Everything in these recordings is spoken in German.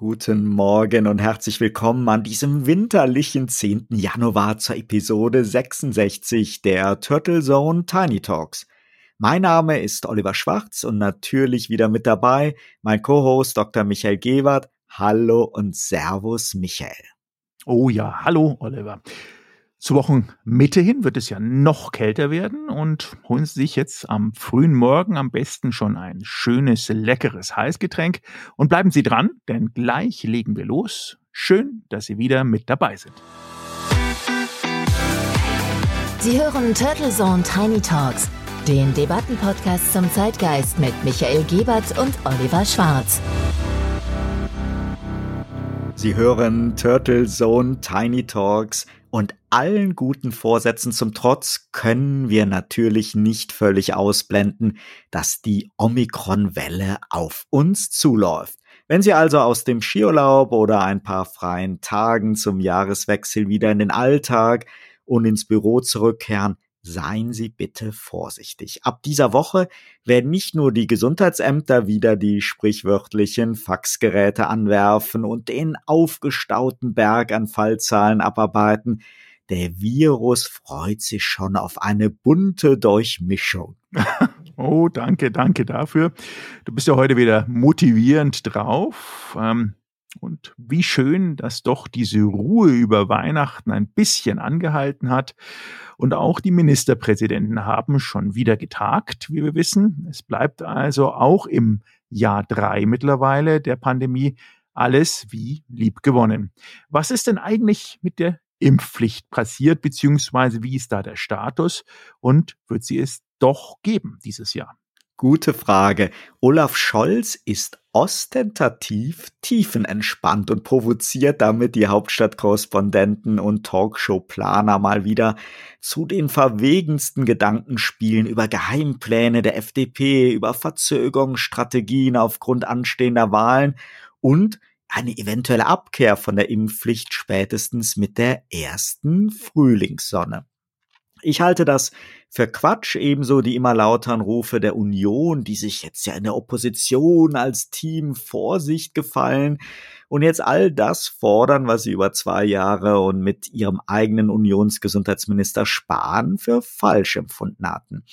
Guten Morgen und herzlich willkommen an diesem winterlichen 10. Januar zur Episode 66 der Turtle Zone Tiny Talks. Mein Name ist Oliver Schwarz und natürlich wieder mit dabei mein Co-Host Dr. Michael Gewert. Hallo und Servus Michael. Oh ja, hallo Oliver. Zur Wochenmitte hin wird es ja noch kälter werden und holen Sie sich jetzt am frühen Morgen am besten schon ein schönes, leckeres Heißgetränk und bleiben Sie dran, denn gleich legen wir los. Schön, dass Sie wieder mit dabei sind. Sie hören Turtle Zone Tiny Talks, den Debattenpodcast zum Zeitgeist mit Michael Gebert und Oliver Schwarz. Sie hören Turtle Zone Tiny Talks und allen guten Vorsätzen zum Trotz können wir natürlich nicht völlig ausblenden, dass die Omikron-Welle auf uns zuläuft. Wenn Sie also aus dem Skiurlaub oder ein paar freien Tagen zum Jahreswechsel wieder in den Alltag und ins Büro zurückkehren, seien Sie bitte vorsichtig. Ab dieser Woche werden nicht nur die Gesundheitsämter wieder die sprichwörtlichen Faxgeräte anwerfen und den aufgestauten Berg an Fallzahlen abarbeiten. Der Virus freut sich schon auf eine bunte Durchmischung. Oh, danke, danke dafür. Du bist ja heute wieder motivierend drauf. Ähm, und wie schön, dass doch diese Ruhe über Weihnachten ein bisschen angehalten hat. Und auch die Ministerpräsidenten haben schon wieder getagt, wie wir wissen. Es bleibt also auch im Jahr drei mittlerweile der Pandemie alles wie lieb gewonnen. Was ist denn eigentlich mit der Impfpflicht passiert, beziehungsweise wie ist da der Status und wird sie es doch geben dieses Jahr? Gute Frage. Olaf Scholz ist ostentativ tiefenentspannt und provoziert damit die Hauptstadtkorrespondenten und Talkshow-Planer mal wieder zu den verwegensten Gedankenspielen über Geheimpläne der FDP, über Verzögerungsstrategien aufgrund anstehender Wahlen und eine eventuelle Abkehr von der Impfpflicht spätestens mit der ersten Frühlingssonne. Ich halte das für Quatsch, ebenso die immer lauteren Rufe der Union, die sich jetzt ja in der Opposition als Team Vorsicht gefallen und jetzt all das fordern, was sie über zwei Jahre und mit ihrem eigenen Unionsgesundheitsminister Spahn für falsch empfunden hatten.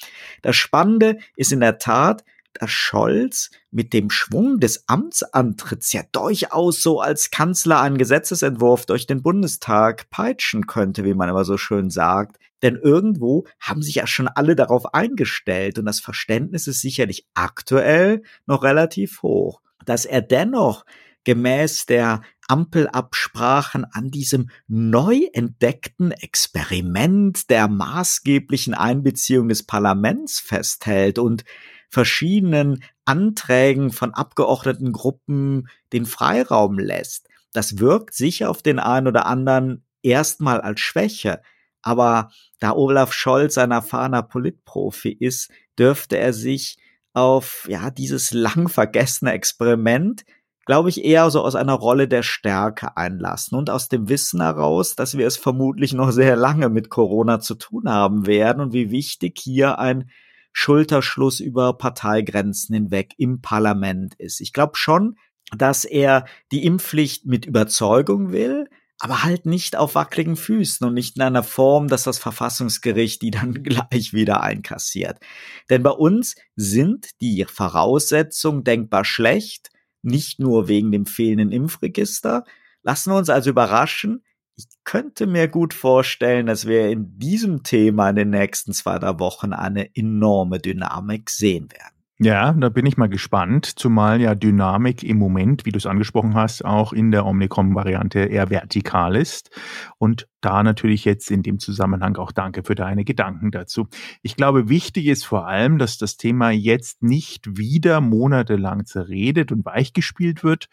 Das Spannende ist in der Tat, dass Scholz mit dem Schwung des Amtsantritts ja durchaus so als Kanzler einen Gesetzesentwurf durch den Bundestag peitschen könnte, wie man immer so schön sagt. Denn irgendwo haben sich ja schon alle darauf eingestellt und das Verständnis ist sicherlich aktuell noch relativ hoch. Dass er dennoch gemäß der Ampelabsprachen an diesem neu entdeckten Experiment der maßgeblichen Einbeziehung des Parlaments festhält und verschiedenen Anträgen von Abgeordnetengruppen den Freiraum lässt. Das wirkt sicher auf den einen oder anderen erstmal als Schwäche. Aber da Olaf Scholz ein erfahrener Politprofi ist, dürfte er sich auf, ja, dieses lang vergessene Experiment, glaube ich, eher so aus einer Rolle der Stärke einlassen und aus dem Wissen heraus, dass wir es vermutlich noch sehr lange mit Corona zu tun haben werden und wie wichtig hier ein Schulterschluss über Parteigrenzen hinweg im Parlament ist. Ich glaube schon, dass er die Impfpflicht mit Überzeugung will, aber halt nicht auf wackeligen Füßen und nicht in einer Form, dass das Verfassungsgericht die dann gleich wieder einkassiert. Denn bei uns sind die Voraussetzungen denkbar schlecht, nicht nur wegen dem fehlenden Impfregister. Lassen wir uns also überraschen. Ich könnte mir gut vorstellen, dass wir in diesem Thema in den nächsten zwei, drei Wochen eine enorme Dynamik sehen werden. Ja, da bin ich mal gespannt, zumal ja Dynamik im Moment, wie du es angesprochen hast, auch in der Omnicom-Variante eher vertikal ist. Und da natürlich jetzt in dem Zusammenhang auch danke für deine Gedanken dazu. Ich glaube, wichtig ist vor allem, dass das Thema jetzt nicht wieder monatelang zerredet und weichgespielt wird.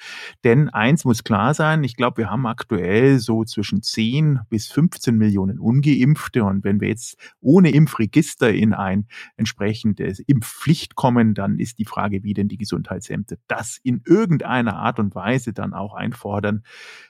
Denn eins muss klar sein, ich glaube, wir haben aktuell so zwischen 10 bis 15 Millionen Ungeimpfte. Und wenn wir jetzt ohne Impfregister in ein entsprechendes Impfpflicht kommen, dann ist die Frage, wie denn die Gesundheitsämter das in irgendeiner Art und Weise dann auch einfordern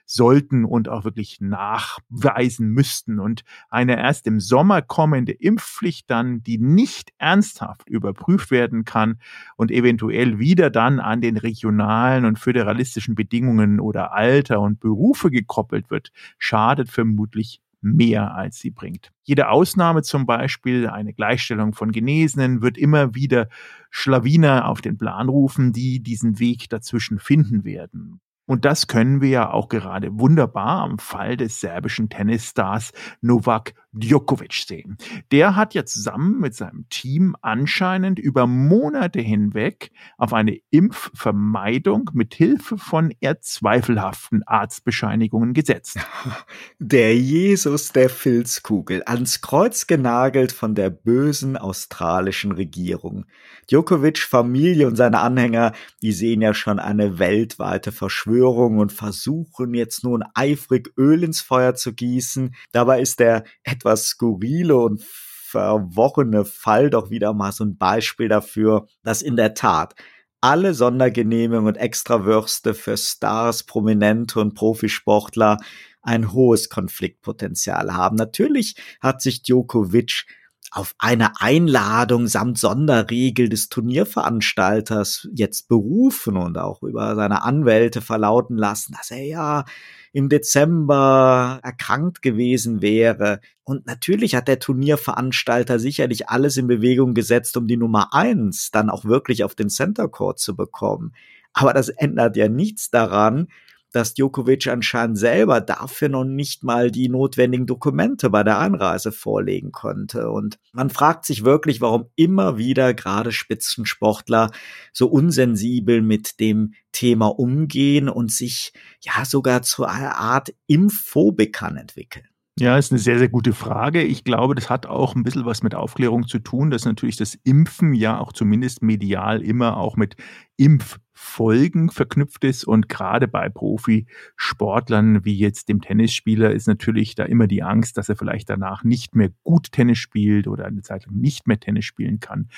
sollten und auch wirklich nachweisen reisen müssten und eine erst im Sommer kommende Impfpflicht dann, die nicht ernsthaft überprüft werden kann und eventuell wieder dann an den regionalen und föderalistischen Bedingungen oder Alter und Berufe gekoppelt wird, schadet vermutlich mehr als sie bringt. Jede Ausnahme zum Beispiel, eine Gleichstellung von Genesenen, wird immer wieder Schlawiner auf den Plan rufen, die diesen Weg dazwischen finden werden. Und das können wir ja auch gerade wunderbar am Fall des serbischen Tennisstars Novak Djokovic sehen. Der hat ja zusammen mit seinem Team anscheinend über Monate hinweg auf eine Impfvermeidung mit Hilfe von eher zweifelhaften Arztbescheinigungen gesetzt. Der Jesus der Filzkugel, ans Kreuz genagelt von der bösen australischen Regierung. Djokovic, Familie und seine Anhänger, die sehen ja schon eine weltweite Verschwörung und versuchen jetzt nun eifrig Öl ins Feuer zu gießen. Dabei ist der etwas skurrile und verworrene Fall doch wieder mal so ein Beispiel dafür, dass in der Tat alle Sondergenehmigungen und Extrawürste für Stars, Prominente und Profisportler ein hohes Konfliktpotenzial haben. Natürlich hat sich Djokovic auf eine Einladung samt Sonderregel des Turnierveranstalters jetzt berufen und auch über seine Anwälte verlauten lassen, dass er ja im Dezember erkrankt gewesen wäre. Und natürlich hat der Turnierveranstalter sicherlich alles in Bewegung gesetzt, um die Nummer eins dann auch wirklich auf den Center Court zu bekommen. Aber das ändert ja nichts daran, dass Djokovic anscheinend selber dafür noch nicht mal die notwendigen Dokumente bei der Einreise vorlegen konnte. Und man fragt sich wirklich, warum immer wieder gerade Spitzensportler so unsensibel mit dem Thema umgehen und sich ja sogar zu einer Art Impfphobikern entwickeln. Ja, ist eine sehr, sehr gute Frage. Ich glaube, das hat auch ein bisschen was mit Aufklärung zu tun, dass natürlich das Impfen ja auch zumindest medial immer auch mit Impffolgen verknüpft ist. Und gerade bei Profisportlern wie jetzt dem Tennisspieler ist natürlich da immer die Angst, dass er vielleicht danach nicht mehr gut Tennis spielt oder eine Zeit lang nicht mehr Tennis spielen kann.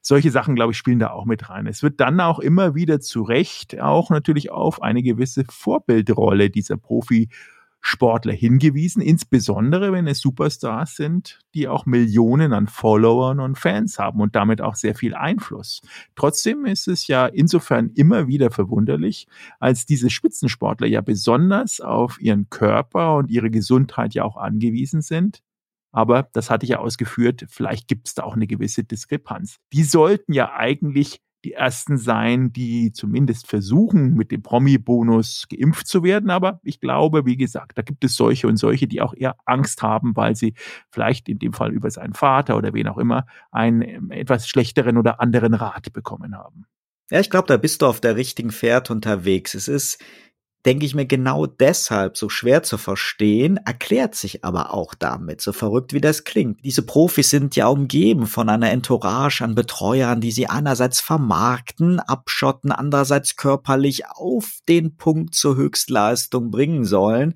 Solche Sachen, glaube ich, spielen da auch mit rein. Es wird dann auch immer wieder zu Recht auch natürlich auf eine gewisse Vorbildrolle dieser Profi Sportler hingewiesen, insbesondere wenn es Superstars sind, die auch Millionen an Followern und Fans haben und damit auch sehr viel Einfluss. Trotzdem ist es ja insofern immer wieder verwunderlich, als diese Spitzensportler ja besonders auf ihren Körper und ihre Gesundheit ja auch angewiesen sind. Aber das hatte ich ja ausgeführt, vielleicht gibt es da auch eine gewisse Diskrepanz. Die sollten ja eigentlich die ersten sein, die zumindest versuchen, mit dem Promi-Bonus geimpft zu werden. Aber ich glaube, wie gesagt, da gibt es solche und solche, die auch eher Angst haben, weil sie vielleicht in dem Fall über seinen Vater oder wen auch immer einen ähm, etwas schlechteren oder anderen Rat bekommen haben. Ja, ich glaube, da bist du auf der richtigen Pferd unterwegs. Es ist denke ich mir, genau deshalb so schwer zu verstehen, erklärt sich aber auch damit, so verrückt wie das klingt. Diese Profis sind ja umgeben von einer Entourage an Betreuern, die sie einerseits vermarkten, abschotten, andererseits körperlich auf den Punkt zur Höchstleistung bringen sollen.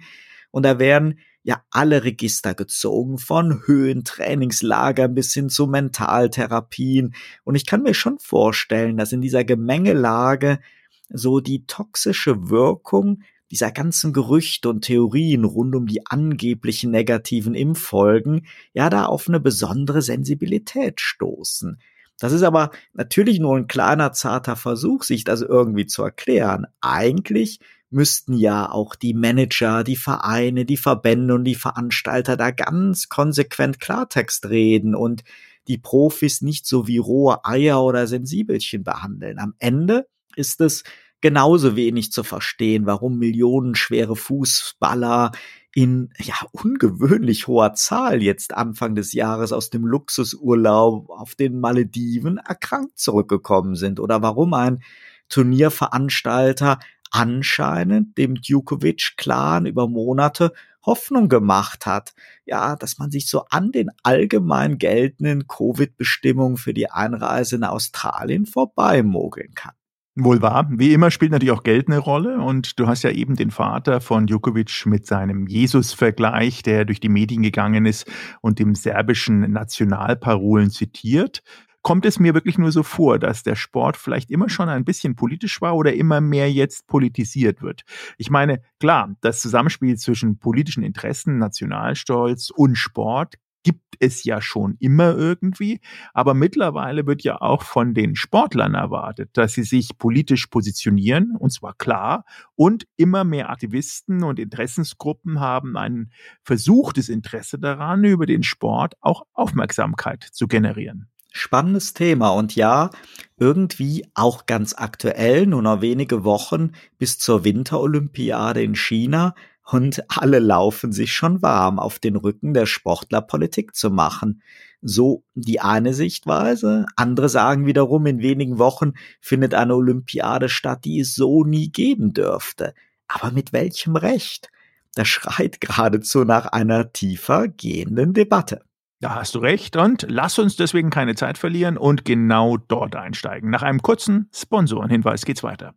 Und da werden ja alle Register gezogen, von Höhentrainingslagern bis hin zu Mentaltherapien. Und ich kann mir schon vorstellen, dass in dieser Gemengelage so die toxische Wirkung dieser ganzen Gerüchte und Theorien rund um die angeblichen negativen Impffolgen ja da auf eine besondere Sensibilität stoßen. Das ist aber natürlich nur ein kleiner zarter Versuch, sich das irgendwie zu erklären. Eigentlich müssten ja auch die Manager, die Vereine, die Verbände und die Veranstalter da ganz konsequent Klartext reden und die Profis nicht so wie rohe Eier oder Sensibelchen behandeln. Am Ende ist es genauso wenig zu verstehen, warum millionenschwere Fußballer in ja ungewöhnlich hoher Zahl jetzt Anfang des Jahres aus dem Luxusurlaub auf den Malediven erkrankt zurückgekommen sind oder warum ein Turnierveranstalter anscheinend dem Djokovic-Clan über Monate Hoffnung gemacht hat, ja, dass man sich so an den allgemein geltenden Covid-Bestimmungen für die Einreise in Australien vorbeimogeln kann. Wohl wahr. Wie immer spielt natürlich auch Geld eine Rolle und du hast ja eben den Vater von Djokovic mit seinem Jesus-Vergleich, der durch die Medien gegangen ist und dem serbischen Nationalparolen zitiert. kommt es mir wirklich nur so vor, dass der Sport vielleicht immer schon ein bisschen politisch war oder immer mehr jetzt politisiert wird. Ich meine, klar, das Zusammenspiel zwischen politischen Interessen, Nationalstolz und Sport gibt es ja schon immer irgendwie. Aber mittlerweile wird ja auch von den Sportlern erwartet, dass sie sich politisch positionieren, und zwar klar. Und immer mehr Aktivisten und Interessensgruppen haben ein versuchtes Interesse daran, über den Sport auch Aufmerksamkeit zu generieren. Spannendes Thema und ja, irgendwie auch ganz aktuell, nur noch wenige Wochen bis zur Winterolympiade in China und alle laufen sich schon warm, auf den Rücken der Sportler Politik zu machen. So die eine Sichtweise. Andere sagen wiederum, in wenigen Wochen findet eine Olympiade statt, die es so nie geben dürfte. Aber mit welchem Recht? Das schreit geradezu nach einer tiefer gehenden Debatte. Da hast du recht und lass uns deswegen keine Zeit verlieren und genau dort einsteigen. Nach einem kurzen Sponsorenhinweis geht's weiter.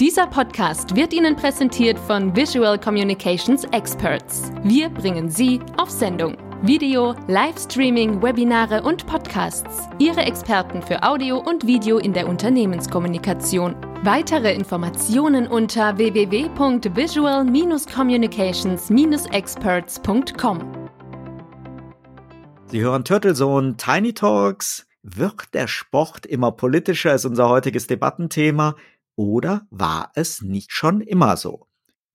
Dieser Podcast wird Ihnen präsentiert von Visual Communications Experts. Wir bringen Sie auf Sendung. Video, Livestreaming, Webinare und Podcasts. Ihre Experten für Audio und Video in der Unternehmenskommunikation. Weitere Informationen unter www.visual-communications-experts.com. Sie hören Turtlesohn Tiny Talks. Wird der Sport immer politischer, ist unser heutiges Debattenthema. Oder war es nicht schon immer so?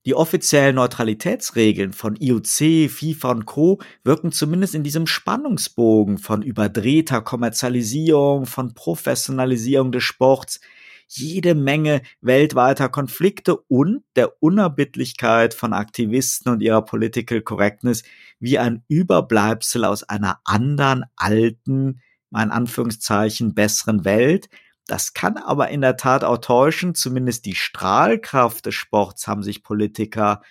Die offiziellen Neutralitätsregeln von IOC, FIFA und Co. wirken zumindest in diesem Spannungsbogen von überdrehter Kommerzialisierung, von Professionalisierung des Sports, jede Menge weltweiter Konflikte und der Unerbittlichkeit von Aktivisten und ihrer Political Correctness wie ein Überbleibsel aus einer anderen, alten, mein Anführungszeichen, besseren Welt, das kann aber in der Tat auch täuschen. Zumindest die Strahlkraft des Sports haben sich Politiker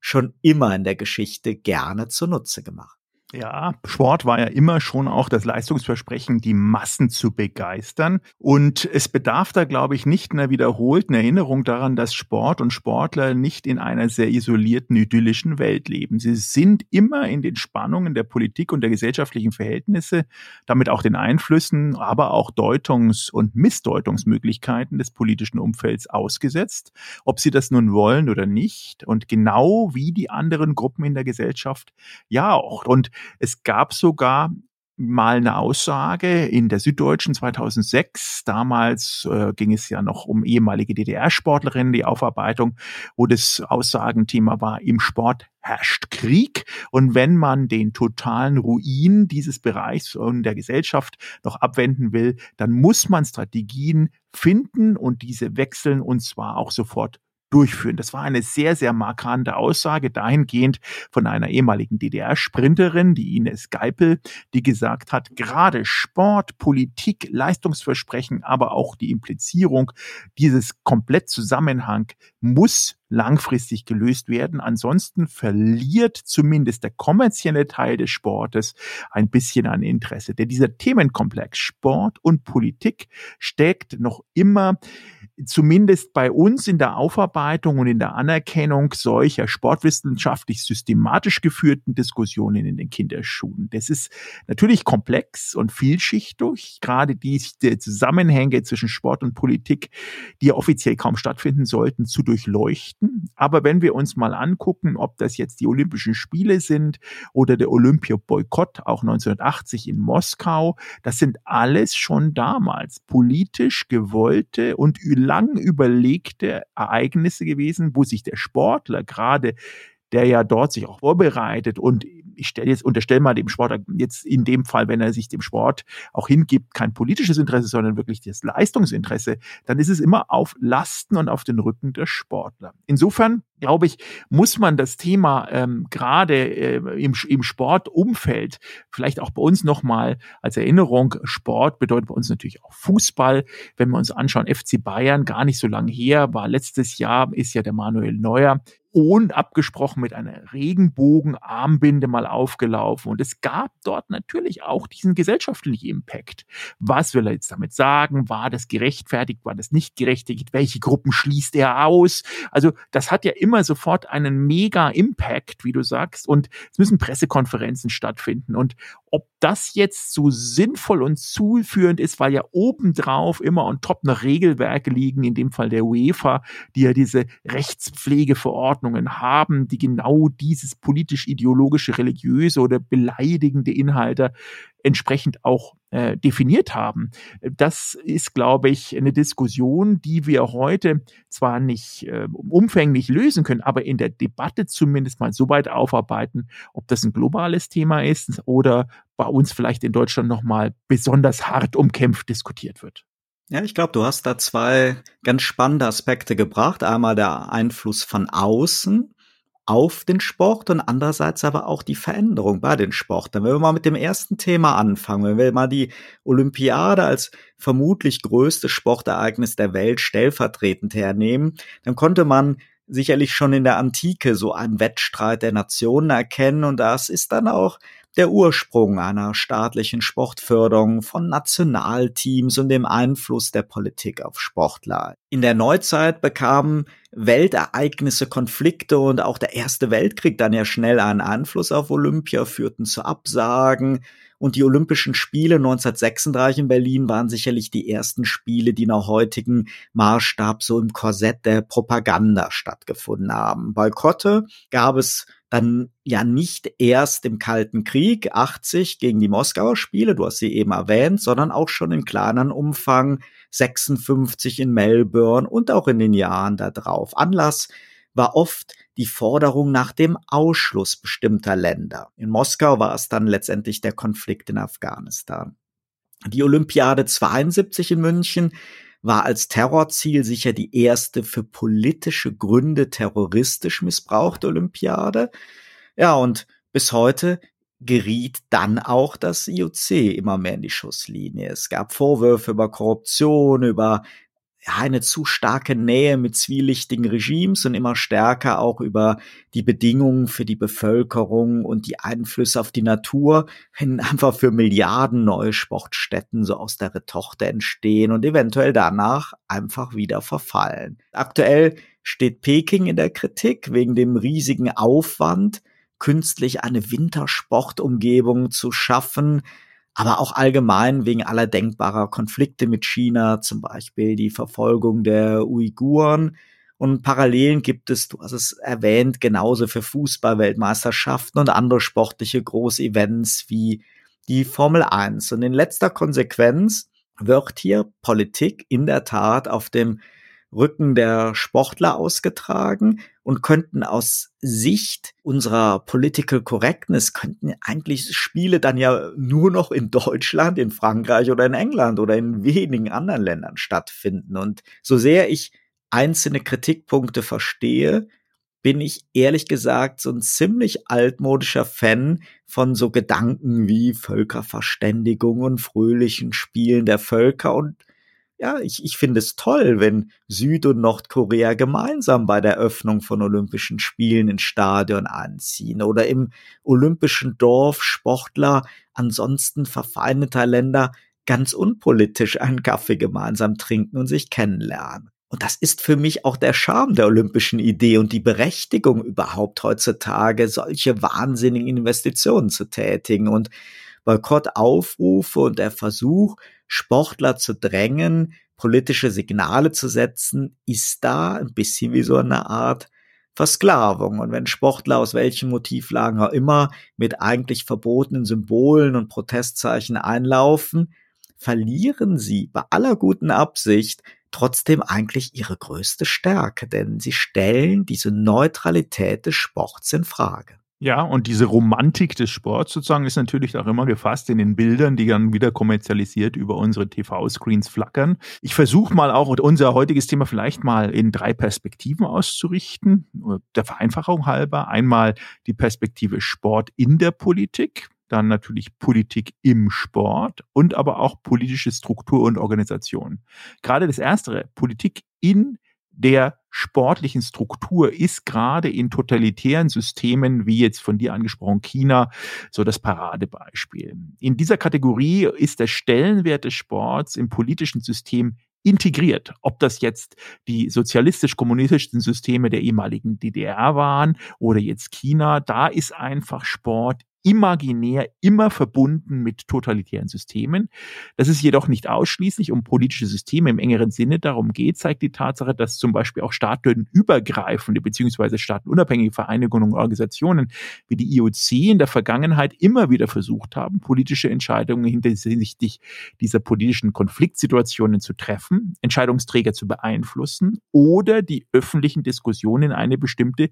schon immer in der Geschichte gerne zunutze gemacht. Ja, Sport war ja immer schon auch das Leistungsversprechen, die Massen zu begeistern. Und es bedarf da, glaube ich, nicht einer wiederholten Erinnerung daran, dass Sport und Sportler nicht in einer sehr isolierten, idyllischen Welt leben. Sie sind immer in den Spannungen der Politik und der gesellschaftlichen Verhältnisse, damit auch den Einflüssen, aber auch Deutungs- und Missdeutungsmöglichkeiten des politischen Umfelds ausgesetzt, ob sie das nun wollen oder nicht. Und genau wie die anderen Gruppen in der Gesellschaft ja auch. Und es gab sogar mal eine Aussage in der Süddeutschen 2006. Damals äh, ging es ja noch um ehemalige DDR-Sportlerinnen, die Aufarbeitung, wo das Aussagenthema war, im Sport herrscht Krieg. Und wenn man den totalen Ruin dieses Bereichs und der Gesellschaft noch abwenden will, dann muss man Strategien finden und diese wechseln und zwar auch sofort durchführen. Das war eine sehr, sehr markante Aussage dahingehend von einer ehemaligen DDR-Sprinterin, die Ines Geipel, die gesagt hat, gerade Sport, Politik, Leistungsversprechen, aber auch die Implizierung dieses Komplettzusammenhang muss langfristig gelöst werden. Ansonsten verliert zumindest der kommerzielle Teil des Sportes ein bisschen an Interesse. Denn dieser Themenkomplex Sport und Politik steckt noch immer zumindest bei uns in der Aufarbeitung und in der Anerkennung solcher sportwissenschaftlich systematisch geführten Diskussionen in den Kinderschuhen. Das ist natürlich komplex und vielschichtig, gerade die, die Zusammenhänge zwischen Sport und Politik, die offiziell kaum stattfinden sollten, zu durchleuchten. Aber wenn wir uns mal angucken, ob das jetzt die Olympischen Spiele sind oder der Olympia-Boykott, auch 1980 in Moskau, das sind alles schon damals politisch gewollte und lang überlegte Ereignisse gewesen, wo sich der Sportler gerade der ja dort sich auch vorbereitet und ich stelle jetzt, unterstelle mal dem Sportler jetzt in dem Fall, wenn er sich dem Sport auch hingibt, kein politisches Interesse, sondern wirklich das Leistungsinteresse, dann ist es immer auf Lasten und auf den Rücken der Sportler. Insofern glaube ich, muss man das Thema ähm, gerade äh, im, im Sportumfeld vielleicht auch bei uns nochmal als Erinnerung, Sport bedeutet bei uns natürlich auch Fußball. Wenn wir uns anschauen, FC Bayern, gar nicht so lange her, war letztes Jahr, ist ja der Manuel Neuer und abgesprochen mit einer Regenbogenarmbinde mal aufgelaufen. Und es gab dort natürlich auch diesen gesellschaftlichen Impact. Was will er jetzt damit sagen? War das gerechtfertigt? War das nicht gerechtfertigt? Welche Gruppen schließt er aus? Also das hat ja immer sofort einen mega Impact, wie du sagst. Und es müssen Pressekonferenzen stattfinden. Und Ob das jetzt so sinnvoll und zuführend ist, weil ja obendrauf immer on top noch Regelwerke liegen, in dem Fall der UEFA, die ja diese Rechtspflegeverordnungen haben, die genau dieses politisch-ideologische, religiöse oder beleidigende Inhalte entsprechend auch äh, definiert haben. Das ist, glaube ich, eine Diskussion, die wir heute zwar nicht äh, umfänglich lösen können, aber in der Debatte zumindest mal so weit aufarbeiten, ob das ein globales Thema ist oder bei uns vielleicht in Deutschland nochmal besonders hart umkämpft diskutiert wird. Ja, ich glaube, du hast da zwei ganz spannende Aspekte gebracht. Einmal der Einfluss von außen auf den Sport und andererseits aber auch die Veränderung bei den Sportlern. Wenn wir mal mit dem ersten Thema anfangen, wenn wir mal die Olympiade als vermutlich größtes Sportereignis der Welt stellvertretend hernehmen, dann konnte man sicherlich schon in der Antike so einen Wettstreit der Nationen erkennen und das ist dann auch der Ursprung einer staatlichen Sportförderung von Nationalteams und dem Einfluss der Politik auf Sportler. In der Neuzeit bekamen Weltereignisse, Konflikte und auch der Erste Weltkrieg dann ja schnell einen Einfluss auf Olympia, führten zu Absagen. Und die Olympischen Spiele 1936 in Berlin waren sicherlich die ersten Spiele, die nach heutigen Maßstab so im Korsett der Propaganda stattgefunden haben. Boykotte gab es dann ja nicht erst im Kalten Krieg 80 gegen die Moskauer Spiele, du hast sie eben erwähnt, sondern auch schon in kleineren Umfang 56 in Melbourne und auch in den Jahren darauf. Anlass war oft die Forderung nach dem Ausschluss bestimmter Länder. In Moskau war es dann letztendlich der Konflikt in Afghanistan. Die Olympiade 72 in München war als Terrorziel sicher die erste für politische Gründe terroristisch missbrauchte Olympiade. Ja, und bis heute geriet dann auch das IOC immer mehr in die Schusslinie. Es gab Vorwürfe über Korruption, über eine zu starke Nähe mit zwielichtigen Regimes und immer stärker auch über die Bedingungen für die Bevölkerung und die Einflüsse auf die Natur, wenn einfach für Milliarden neue Sportstätten so aus der Retochte entstehen und eventuell danach einfach wieder verfallen. Aktuell steht Peking in der Kritik wegen dem riesigen Aufwand, künstlich eine Wintersportumgebung zu schaffen, aber auch allgemein wegen aller denkbarer Konflikte mit China, zum Beispiel die Verfolgung der Uiguren. Und Parallelen gibt es, du hast es erwähnt, genauso für Fußballweltmeisterschaften und andere sportliche Großevents wie die Formel 1. Und in letzter Konsequenz wird hier Politik in der Tat auf dem Rücken der Sportler ausgetragen und könnten aus Sicht unserer Political Correctness könnten eigentlich Spiele dann ja nur noch in Deutschland, in Frankreich oder in England oder in wenigen anderen Ländern stattfinden. Und so sehr ich einzelne Kritikpunkte verstehe, bin ich ehrlich gesagt so ein ziemlich altmodischer Fan von so Gedanken wie Völkerverständigung und fröhlichen Spielen der Völker und ja, ich, ich finde es toll, wenn Süd- und Nordkorea gemeinsam bei der Öffnung von Olympischen Spielen ins Stadion anziehen oder im olympischen Dorf Sportler ansonsten verfeindeter Länder ganz unpolitisch einen Kaffee gemeinsam trinken und sich kennenlernen. Und das ist für mich auch der Charme der olympischen Idee und die Berechtigung überhaupt heutzutage, solche wahnsinnigen Investitionen zu tätigen und Boykottaufrufe und der Versuch, Sportler zu drängen, politische Signale zu setzen, ist da ein bisschen wie so eine Art Versklavung. Und wenn Sportler aus welchen Motivlagen auch immer mit eigentlich verbotenen Symbolen und Protestzeichen einlaufen, verlieren sie bei aller guten Absicht trotzdem eigentlich ihre größte Stärke, denn sie stellen diese Neutralität des Sports in Frage. Ja, und diese Romantik des Sports sozusagen ist natürlich auch immer gefasst in den Bildern, die dann wieder kommerzialisiert über unsere TV-Screens flackern. Ich versuche mal auch unser heutiges Thema vielleicht mal in drei Perspektiven auszurichten, der Vereinfachung halber. Einmal die Perspektive Sport in der Politik, dann natürlich Politik im Sport und aber auch politische Struktur und Organisation. Gerade das Erstere, Politik in der sportlichen Struktur ist gerade in totalitären Systemen, wie jetzt von dir angesprochen China, so das Paradebeispiel. In dieser Kategorie ist der Stellenwert des Sports im politischen System integriert. Ob das jetzt die sozialistisch-kommunistischen Systeme der ehemaligen DDR waren oder jetzt China, da ist einfach Sport imaginär immer verbunden mit totalitären Systemen. Das ist jedoch nicht ausschließlich um politische Systeme im engeren Sinne darum geht, zeigt die Tatsache, dass zum Beispiel auch staatenübergreifende beziehungsweise staatenunabhängige Vereinigungen und Organisationen wie die IOC in der Vergangenheit immer wieder versucht haben, politische Entscheidungen hinsichtlich dieser politischen Konfliktsituationen zu treffen, Entscheidungsträger zu beeinflussen oder die öffentlichen Diskussionen in eine bestimmte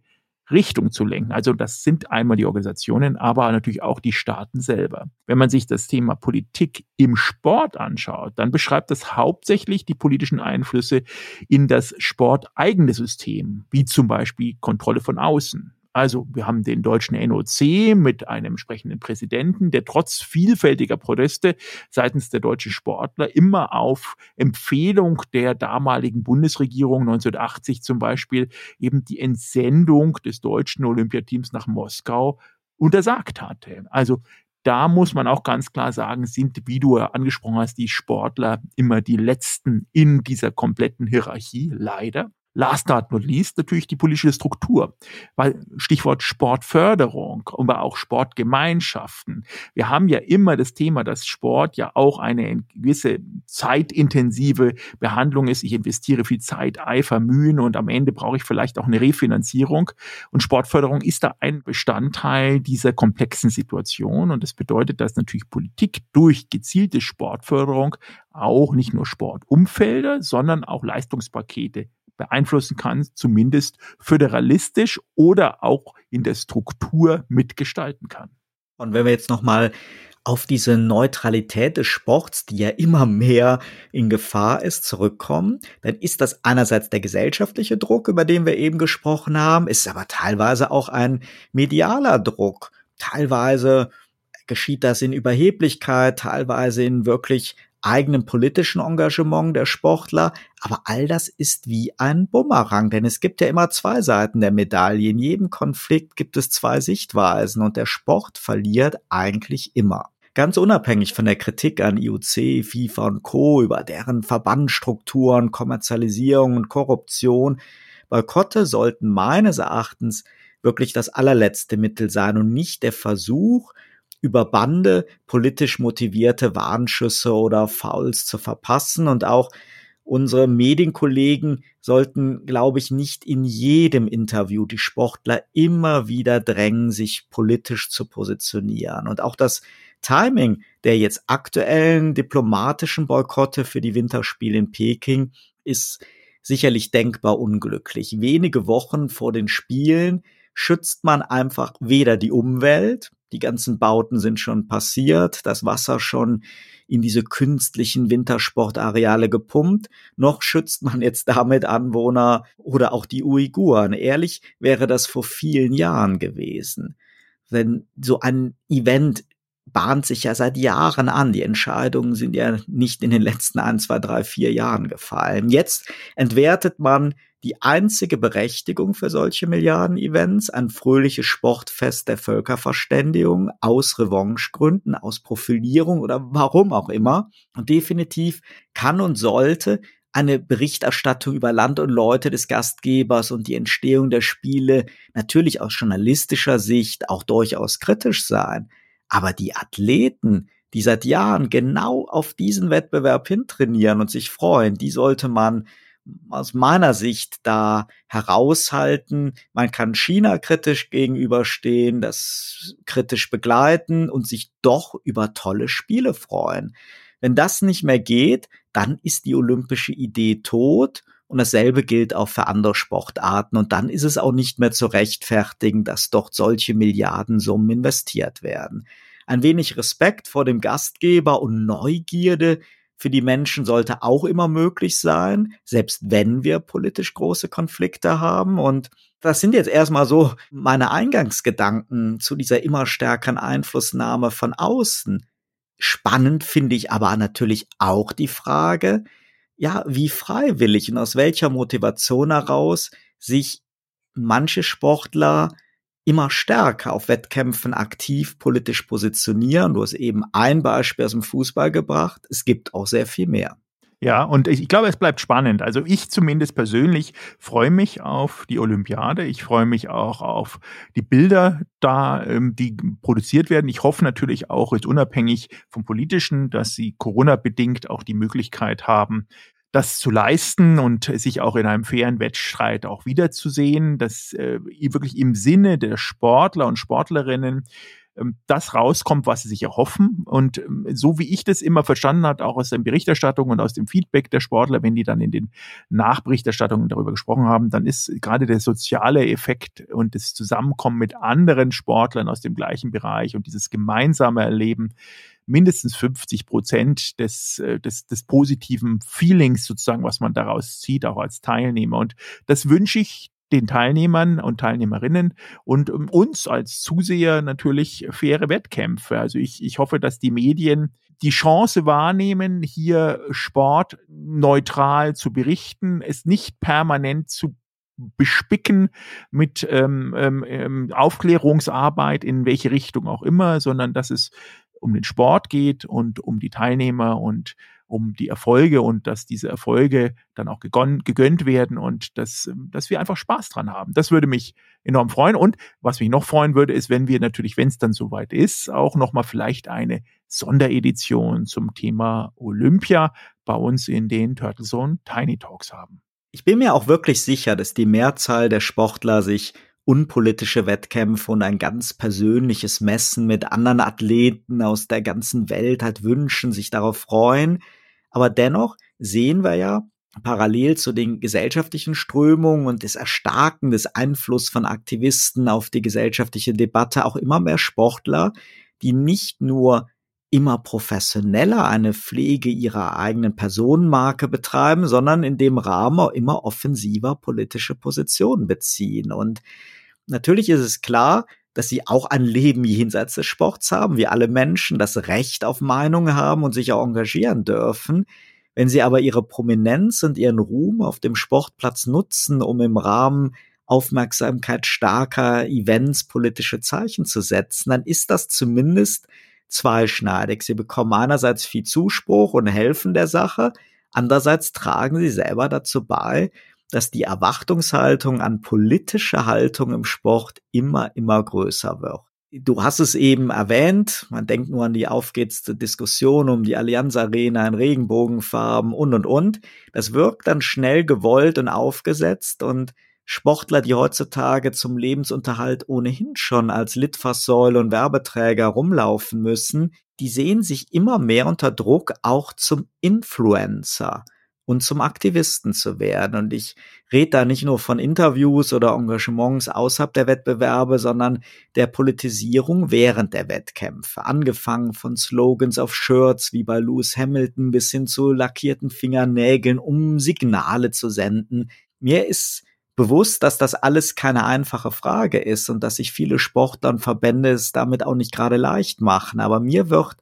Richtung zu lenken. Also das sind einmal die Organisationen, aber natürlich auch die Staaten selber. Wenn man sich das Thema Politik im Sport anschaut, dann beschreibt das hauptsächlich die politischen Einflüsse in das sporteigene System, wie zum Beispiel Kontrolle von außen, also wir haben den deutschen NOC mit einem entsprechenden Präsidenten, der trotz vielfältiger Proteste seitens der deutschen Sportler immer auf Empfehlung der damaligen Bundesregierung 1980 zum Beispiel eben die Entsendung des deutschen Olympiateams nach Moskau untersagt hatte. Also da muss man auch ganz klar sagen, sind, wie du angesprochen hast, die Sportler immer die Letzten in dieser kompletten Hierarchie, leider. Last but not least natürlich die politische Struktur, weil Stichwort Sportförderung, aber auch Sportgemeinschaften. Wir haben ja immer das Thema, dass Sport ja auch eine gewisse zeitintensive Behandlung ist. Ich investiere viel Zeit, Eifer, Mühen und am Ende brauche ich vielleicht auch eine Refinanzierung. Und Sportförderung ist da ein Bestandteil dieser komplexen Situation. Und das bedeutet, dass natürlich Politik durch gezielte Sportförderung auch nicht nur Sportumfelder, sondern auch Leistungspakete beeinflussen kann, zumindest föderalistisch oder auch in der Struktur mitgestalten kann. Und wenn wir jetzt nochmal auf diese Neutralität des Sports, die ja immer mehr in Gefahr ist, zurückkommen, dann ist das einerseits der gesellschaftliche Druck, über den wir eben gesprochen haben, ist aber teilweise auch ein medialer Druck. Teilweise geschieht das in Überheblichkeit, teilweise in wirklich eigenen politischen Engagement der Sportler, aber all das ist wie ein Bumerang, denn es gibt ja immer zwei Seiten der Medaille. In jedem Konflikt gibt es zwei Sichtweisen und der Sport verliert eigentlich immer. Ganz unabhängig von der Kritik an IOC, FIFA und Co. über deren Verbandstrukturen, Kommerzialisierung und Korruption, Boykotte sollten meines Erachtens wirklich das allerletzte Mittel sein und nicht der Versuch, über Bande politisch motivierte Warnschüsse oder Fouls zu verpassen und auch unsere Medienkollegen sollten, glaube ich, nicht in jedem Interview die Sportler immer wieder drängen, sich politisch zu positionieren. Und auch das Timing der jetzt aktuellen diplomatischen Boykotte für die Winterspiele in Peking ist sicherlich denkbar unglücklich. Wenige Wochen vor den Spielen schützt man einfach weder die Umwelt, die ganzen Bauten sind schon passiert, das Wasser schon in diese künstlichen Wintersportareale gepumpt, noch schützt man jetzt damit Anwohner oder auch die Uiguren. Ehrlich wäre das vor vielen Jahren gewesen. Wenn so ein Event bahnt sich ja seit Jahren an. Die Entscheidungen sind ja nicht in den letzten ein, zwei, drei, vier Jahren gefallen. Jetzt entwertet man die einzige Berechtigung für solche Milliarden-Events, ein fröhliches Sportfest der Völkerverständigung aus Revanchegründen, aus Profilierung oder warum auch immer. Und definitiv kann und sollte eine Berichterstattung über Land und Leute des Gastgebers und die Entstehung der Spiele natürlich aus journalistischer Sicht auch durchaus kritisch sein. Aber die Athleten, die seit Jahren genau auf diesen Wettbewerb hintrainieren und sich freuen, die sollte man aus meiner Sicht da heraushalten. Man kann China kritisch gegenüberstehen, das kritisch begleiten und sich doch über tolle Spiele freuen. Wenn das nicht mehr geht, dann ist die olympische Idee tot und dasselbe gilt auch für andere Sportarten. Und dann ist es auch nicht mehr zu rechtfertigen, dass dort solche Milliardensummen investiert werden. Ein wenig Respekt vor dem Gastgeber und Neugierde für die Menschen sollte auch immer möglich sein, selbst wenn wir politisch große Konflikte haben. Und das sind jetzt erstmal so meine Eingangsgedanken zu dieser immer stärkeren Einflussnahme von außen. Spannend finde ich aber natürlich auch die Frage, ja, wie freiwillig und aus welcher Motivation heraus sich manche Sportler immer stärker auf Wettkämpfen aktiv politisch positionieren. Du hast eben ein Beispiel aus dem Fußball gebracht. Es gibt auch sehr viel mehr. Ja, und ich, glaube, es bleibt spannend. Also ich zumindest persönlich freue mich auf die Olympiade. Ich freue mich auch auf die Bilder da, ähm, die produziert werden. Ich hoffe natürlich auch, jetzt unabhängig vom Politischen, dass sie Corona-bedingt auch die Möglichkeit haben, das zu leisten und sich auch in einem fairen Wettstreit auch wiederzusehen, dass äh, wirklich im Sinne der Sportler und Sportlerinnen das rauskommt, was sie sich erhoffen. Und ähm, so wie ich das immer verstanden habe, auch aus der Berichterstattung und aus dem Feedback der Sportler, wenn die dann in den Nachberichterstattungen darüber gesprochen haben, dann ist gerade der soziale Effekt und das Zusammenkommen mit anderen Sportlern aus dem gleichen Bereich und dieses gemeinsame Erleben mindestens 50 Prozent des, äh, des, des positiven Feelings sozusagen, was man daraus zieht, auch als Teilnehmer. Und das wünsche ich den Teilnehmern und Teilnehmerinnen und um, uns als Zuseher natürlich faire Wettkämpfe. Also ich, ich hoffe, dass die Medien die Chance wahrnehmen, hier Sport neutral zu berichten, es nicht permanent zu bespicken mit ähm, ähm, ähm Aufklärungsarbeit in welche Richtung auch immer, sondern dass es um den Sport geht und um die Teilnehmer und um die Erfolge und dass diese Erfolge dann auch gegönnt werden und dass, ähm, dass wir einfach Spaß dran haben. Das würde mich enorm freuen. Und was mich noch freuen würde, ist, wenn wir natürlich, wenn es dann soweit ist, auch nochmal vielleicht eine Sonderedition zum Thema Olympia bei uns in den Turtle Zone Tiny Talks haben. Ich bin mir auch wirklich sicher, dass die Mehrzahl der Sportler sich unpolitische Wettkämpfe und ein ganz persönliches Messen mit anderen Athleten aus der ganzen Welt halt wünschen, sich darauf freuen. Aber dennoch sehen wir ja parallel zu den gesellschaftlichen Strömungen und des Erstarken des Einflusses von Aktivisten auf die gesellschaftliche Debatte auch immer mehr Sportler, die nicht nur immer professioneller eine Pflege ihrer eigenen Personenmarke betreiben, sondern in dem Rahmen auch immer offensiver politische Positionen beziehen. Und Natürlich ist es klar, dass sie auch ein Leben jenseits des Sports haben, wie alle Menschen das Recht auf Meinung haben und sich auch engagieren dürfen. Wenn sie aber ihre Prominenz und ihren Ruhm auf dem Sportplatz nutzen, um im Rahmen Aufmerksamkeit starker Events politische Zeichen zu setzen, dann ist das zumindest zweischneidig. Sie bekommen einerseits viel Zuspruch und helfen der Sache, andererseits tragen sie selber dazu bei, dass die Erwartungshaltung an politische Haltung im Sport immer, immer größer wird. Du hast es eben erwähnt, man denkt nur an die aufgeheizte Diskussion um die Allianz Arena in Regenbogenfarben und und und. Das wirkt dann schnell gewollt und aufgesetzt und Sportler, die heutzutage zum Lebensunterhalt ohnehin schon als Litfaßsäule und Werbeträger rumlaufen müssen, die sehen sich immer mehr unter Druck auch zum Influencer und zum Aktivisten zu werden. Und ich rede da nicht nur von Interviews oder Engagements außerhalb der Wettbewerbe, sondern der Politisierung während der Wettkämpfe. Angefangen von Slogans auf Shirts wie bei Lewis Hamilton bis hin zu lackierten Fingernägeln, um Signale zu senden. Mir ist bewusst, dass das alles keine einfache Frage ist und dass sich viele Sportler und Verbände es damit auch nicht gerade leicht machen. Aber mir wird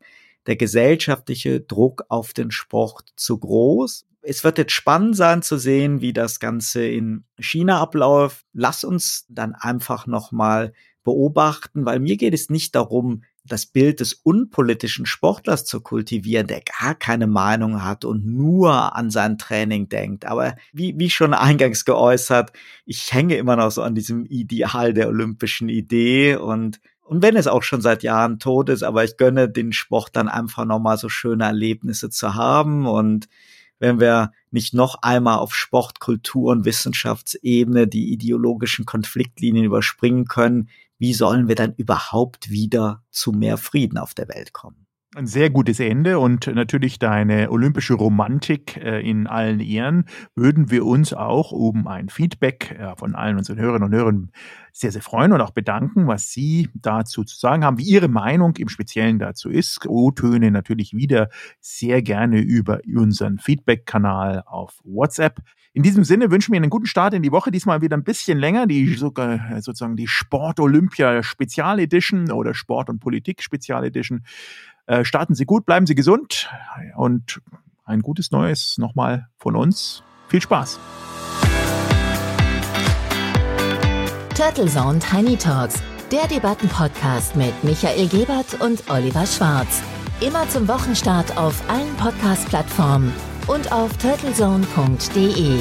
der gesellschaftliche Druck auf den Sport zu groß es wird jetzt spannend sein zu sehen, wie das Ganze in China abläuft. Lass uns dann einfach nochmal beobachten, weil mir geht es nicht darum, das Bild des unpolitischen Sportlers zu kultivieren, der gar keine Meinung hat und nur an sein Training denkt. Aber wie, wie schon eingangs geäußert, ich hänge immer noch so an diesem Ideal der olympischen Idee und und wenn es auch schon seit Jahren tot ist, aber ich gönne den Sport dann einfach nochmal so schöne Erlebnisse zu haben und wenn wir nicht noch einmal auf Sport, Kultur und Wissenschaftsebene die ideologischen Konfliktlinien überspringen können, wie sollen wir dann überhaupt wieder zu mehr Frieden auf der Welt kommen? Ein sehr gutes Ende und natürlich deine olympische Romantik äh, in allen Ehren würden wir uns auch um ein Feedback äh, von allen unseren Hörerinnen und Hörern sehr, sehr freuen und auch bedanken, was Sie dazu zu sagen haben, wie Ihre Meinung im Speziellen dazu ist. O-Töne natürlich wieder sehr gerne über unseren Feedback-Kanal auf WhatsApp. In diesem Sinne wünschen wir einen guten Start in die Woche. Diesmal wieder ein bisschen länger, die sogar sozusagen die Sport Olympia Spezial Edition oder Sport und Politik Spezial Edition. Äh, starten Sie gut, bleiben Sie gesund und ein gutes Neues nochmal von uns. Viel Spaß! Turtle Zone Tiny Talks, der Debattenpodcast mit Michael Gebert und Oliver Schwarz. Immer zum Wochenstart auf allen Podcast-Plattformen und auf turtlezone.de.